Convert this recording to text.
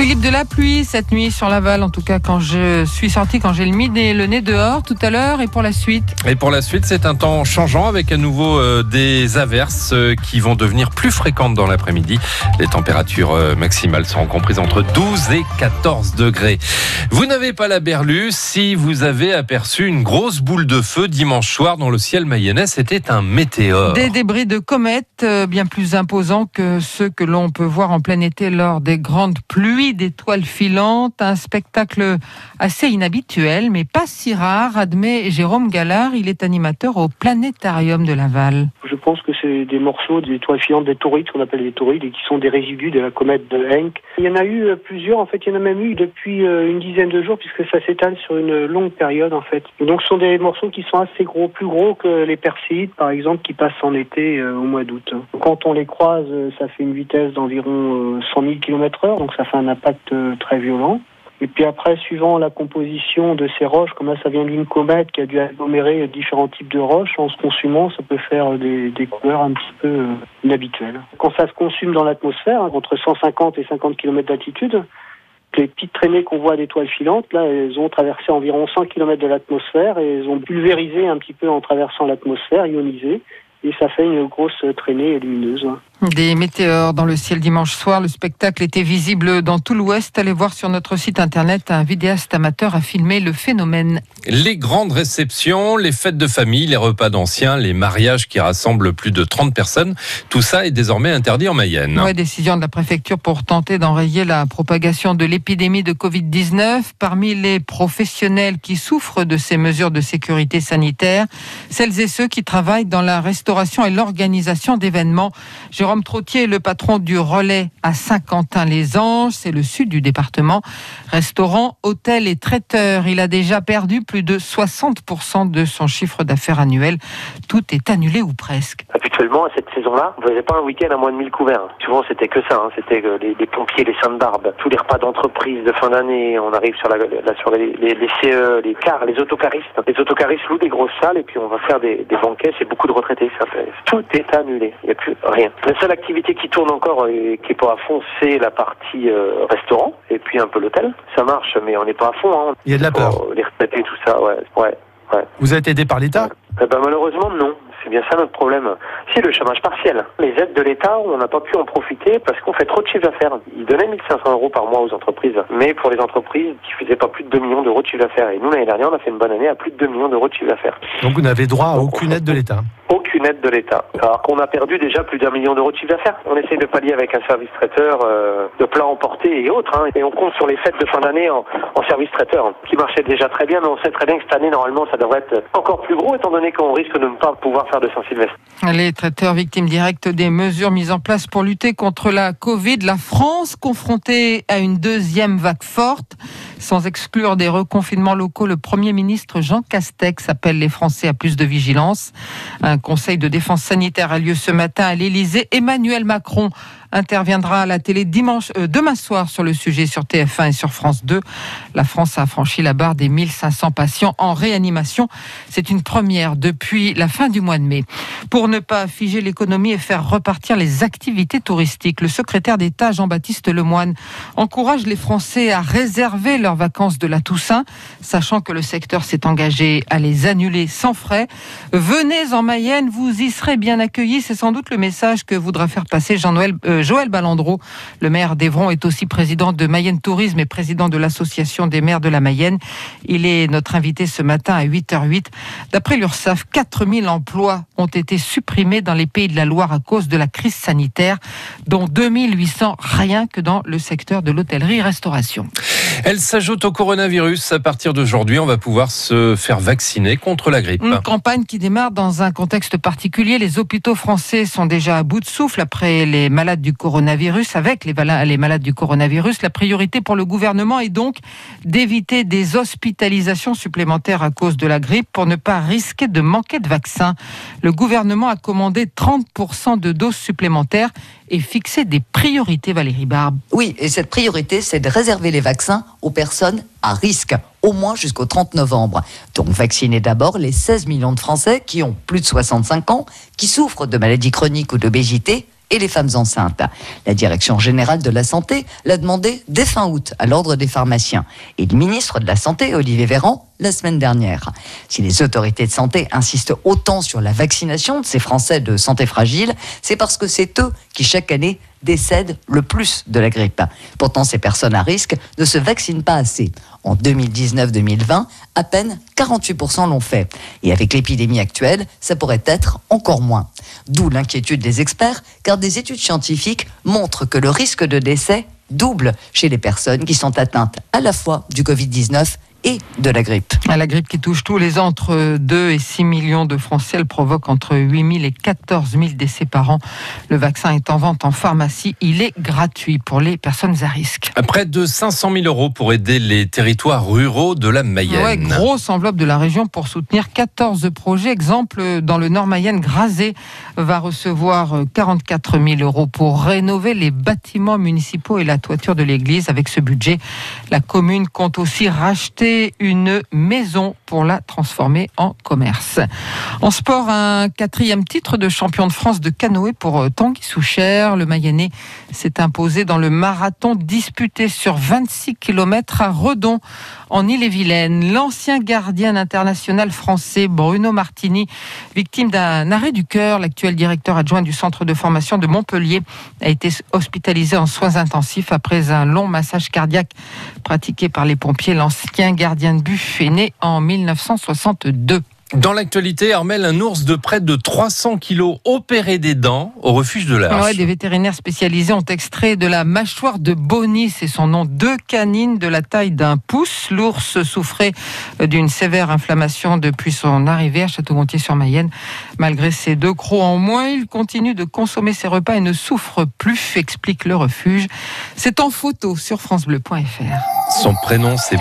Philippe, de la pluie cette nuit sur Laval, en tout cas quand je suis sorti, quand j'ai mis le nez dehors tout à l'heure et pour la suite? Et pour la suite, c'est un temps changeant avec à nouveau euh, des averses euh, qui vont devenir plus fréquentes dans l'après-midi. Les températures euh, maximales seront comprises entre 12 et 14 degrés. Vous n'avez pas la berlue si vous avez aperçu une grosse boule de feu dimanche soir dans le ciel mayennais. C'était un météore. Des débris de comètes bien plus imposants que ceux que l'on peut voir en plein été lors des grandes pluies d'étoiles filantes, un spectacle assez inhabituel, mais pas si rare, admet Jérôme Gallard. Il est animateur au Planétarium de Laval. Pense que c'est des morceaux d'étoiles filantes, des taurides, qu'on appelle des taurides, et qui sont des résidus de la comète de Henk. Il y en a eu euh, plusieurs, en fait, il y en a même eu depuis euh, une dizaine de jours, puisque ça s'étale sur une longue période, en fait. donc, ce sont des morceaux qui sont assez gros, plus gros que les Perséides, par exemple, qui passent en été euh, au mois d'août. Quand on les croise, ça fait une vitesse d'environ 100 000 km heure, donc ça fait un impact très violent. Et puis après, suivant la composition de ces roches, comme là ça vient d'une comète qui a dû agglomérer différents types de roches, en se consumant, ça peut faire des, des couleurs un petit peu euh, inhabituelles. Quand ça se consume dans l'atmosphère, hein, entre 150 et 50 km d'altitude, les petites traînées qu'on voit d'étoiles filantes, là, elles ont traversé environ 100 km de l'atmosphère et elles ont pulvérisé un petit peu en traversant l'atmosphère, ionisé, et ça fait une grosse traînée lumineuse. Des météores dans le ciel dimanche soir. Le spectacle était visible dans tout l'Ouest. Allez voir sur notre site internet. Un vidéaste amateur a filmé le phénomène. Les grandes réceptions, les fêtes de famille, les repas d'anciens, les mariages qui rassemblent plus de 30 personnes. Tout ça est désormais interdit en Mayenne. Oui, décision de la préfecture pour tenter d'enrayer la propagation de l'épidémie de Covid-19. Parmi les professionnels qui souffrent de ces mesures de sécurité sanitaire, celles et ceux qui travaillent dans la restauration et l'organisation d'événements. Jérôme Trottier est le patron du relais à Saint-Quentin-les-Anges, c'est le sud du département. Restaurant, hôtel et traiteur. Il a déjà perdu plus de 60% de son chiffre d'affaires annuel. Tout est annulé ou presque. Habituellement, à cette saison-là, vous n'avez pas un week-end à moins de 1000 couverts. Souvent, c'était que ça. Hein. C'était euh, les, pompiers, les saintes barbes, tous les repas d'entreprise de fin d'année. On arrive sur, la, les, CE, les cars, les autocaristes. Les autocaristes louent des grosses salles et puis on va faire des, banquets. C'est beaucoup de retraités. Tout est annulé. Il n'y a plus rien seule activité qui tourne encore et qui est pas à fond, c'est la partie euh, restaurant et puis un peu l'hôtel. Ça marche, mais on n'est pas à fond. Hein. Il y a de la peur. les retraités, tout ça, ouais, ouais, ouais. Vous êtes aidé par l'État? Eh ben, Malheureusement, non. C'est bien ça notre problème. Si le chômage partiel, les aides de l'État, on n'a pas pu en profiter parce qu'on fait trop de chiffre d'affaires. Ils donnaient 1500 euros par mois aux entreprises, mais pour les entreprises qui faisaient pas plus de 2 millions d'euros de chiffre d'affaires. Et nous, l'année dernière, on a fait une bonne année à plus de 2 millions d'euros de chiffre d'affaires. Donc vous n'avez droit à aucune aide de l'État aucune aide de l'État. Alors qu'on a perdu déjà plus d'un million d'euros de chiffre d'affaires. On essaie de pallier avec un service traiteur euh, de plats emportés et autres. Hein, et on compte sur les fêtes de fin d'année en, service traiteur, hein, qui marchait déjà très bien, mais on sait très bien que cette année, normalement, ça devrait être encore plus gros, étant donné qu'on risque de ne pas pouvoir faire de Saint-Sylvestre. Les traiteurs victimes directes des mesures mises en place pour lutter contre la Covid, la France confrontée à une deuxième vague forte. Sans exclure des reconfinements locaux, le Premier ministre Jean Castex appelle les Français à plus de vigilance. Un conseil de défense sanitaire a lieu ce matin à l'Élysée. Emmanuel Macron interviendra à la télé dimanche, euh, demain soir sur le sujet sur TF1 et sur France 2. La France a franchi la barre des 1500 patients en réanimation. C'est une première depuis la fin du mois de mai. Pour ne pas figer l'économie et faire repartir les activités touristiques, le secrétaire d'État Jean-Baptiste Lemoine encourage les Français à réserver leurs vacances de la Toussaint, sachant que le secteur s'est engagé à les annuler sans frais. Venez en Mayenne, vous y serez bien accueillis. C'est sans doute le message que voudra faire passer Jean-Noël euh, Joël Balandreau, le maire d'Evron, est aussi président de Mayenne Tourisme et président de l'Association des maires de la Mayenne. Il est notre invité ce matin à 8h08. D'après l'URSSAF, 4000 emplois ont été supprimés dans les pays de la Loire à cause de la crise sanitaire, dont 2800 rien que dans le secteur de l'hôtellerie-restauration. Elle s'ajoute au coronavirus. À partir d'aujourd'hui, on va pouvoir se faire vacciner contre la grippe. Une campagne qui démarre dans un contexte particulier. Les hôpitaux français sont déjà à bout de souffle après les malades du coronavirus. Avec les, les malades du coronavirus, la priorité pour le gouvernement est donc d'éviter des hospitalisations supplémentaires à cause de la grippe pour ne pas risquer de manquer de vaccins. Le gouvernement a commandé 30% de doses supplémentaires et fixé des priorités, Valérie Barbe. Oui, et cette priorité, c'est de réserver les vaccins aux personnes à risque, au moins jusqu'au 30 novembre. Donc vacciner d'abord les 16 millions de Français qui ont plus de 65 ans, qui souffrent de maladies chroniques ou d'obésité et les femmes enceintes. La Direction générale de la santé l'a demandé dès fin août à l'ordre des pharmaciens. Et le ministre de la Santé, Olivier Véran, la semaine dernière. Si les autorités de santé insistent autant sur la vaccination de ces Français de santé fragile, c'est parce que c'est eux qui chaque année décèdent le plus de la grippe. Pourtant, ces personnes à risque ne se vaccinent pas assez. En 2019-2020, à peine 48% l'ont fait. Et avec l'épidémie actuelle, ça pourrait être encore moins. D'où l'inquiétude des experts, car des études scientifiques montrent que le risque de décès double chez les personnes qui sont atteintes à la fois du Covid-19 et de la grippe. La grippe qui touche tous les ans entre 2 et 6 millions de Français, elle provoque entre 8 000 et 14 000 décès par an. Le vaccin est en vente en pharmacie. Il est gratuit pour les personnes à risque. Près de 500 000 euros pour aider les territoires ruraux de la Mayenne. Ouais, grosse enveloppe de la région pour soutenir 14 projets. Exemple, dans le Nord Mayenne, Grazé va recevoir 44 000 euros pour rénover les bâtiments municipaux et la toiture de l'église. Avec ce budget, la commune compte aussi racheter une maison pour la transformer en commerce. En sport, un quatrième titre de champion de France de canoë pour euh, Tanguy Souchère. Le Mayennais s'est imposé dans le marathon disputé sur 26 km à Redon, en Ille-et-Vilaine. L'ancien gardien international français Bruno Martini, victime d'un arrêt du cœur, l'actuel directeur adjoint du centre de formation de Montpellier, a été hospitalisé en soins intensifs après un long massage cardiaque pratiqué par les pompiers. L'ancien gardien de but est né en 1962. Dans l'actualité, Armel, un ours de près de 300 kilos opéré des dents au refuge de l'Arche. Ouais, des vétérinaires spécialisés ont extrait de la mâchoire de Bonnie, c'est son nom, deux canines de la taille d'un pouce. L'ours souffrait d'une sévère inflammation depuis son arrivée à Château-Gontier-sur-Mayenne. Malgré ces deux crocs en moins, il continue de consommer ses repas et ne souffre plus, explique le refuge. C'est en photo sur francebleu.fr. Son prénom, c'est